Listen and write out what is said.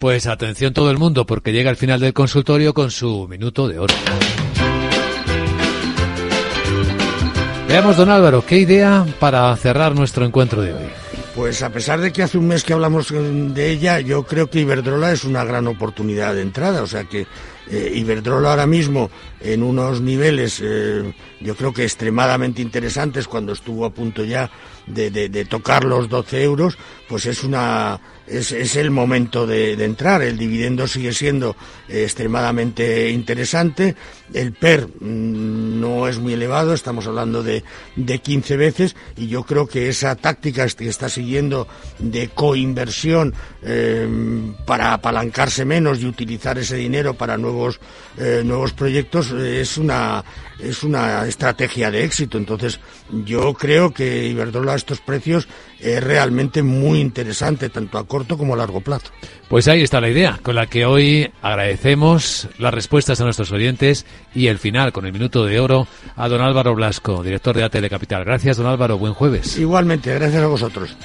Pues atención todo el mundo, porque llega al final del consultorio con su minuto de oro. Veamos, don Álvaro, ¿qué idea para cerrar nuestro encuentro de hoy? Pues a pesar de que hace un mes que hablamos de ella, yo creo que Iberdrola es una gran oportunidad de entrada. O sea que eh, Iberdrola ahora mismo en unos niveles, eh, yo creo que extremadamente interesantes, cuando estuvo a punto ya de, tocar los 12 euros, pues es una es, es el momento de, entrar. El dividendo sigue siendo eh, extremadamente interesante. El PER mm, no es muy elevado, estamos hablando de, de 15 veces, y yo creo que esa táctica que está siguiendo de coinversión para apalancarse menos y utilizar ese dinero para nuevos, nuevos proyectos es una, es una estrategia de éxito. Entonces, yo creo que Iberdrola a estos precios es realmente muy interesante, tanto a corto como a largo plazo. Pues ahí está la idea, con la que hoy agradecemos las respuestas a nuestros oyentes y el final, con el minuto de oro, a don Álvaro Blasco, director de ATL Capital. Gracias, don Álvaro. Buen jueves. Igualmente, gracias a vosotros.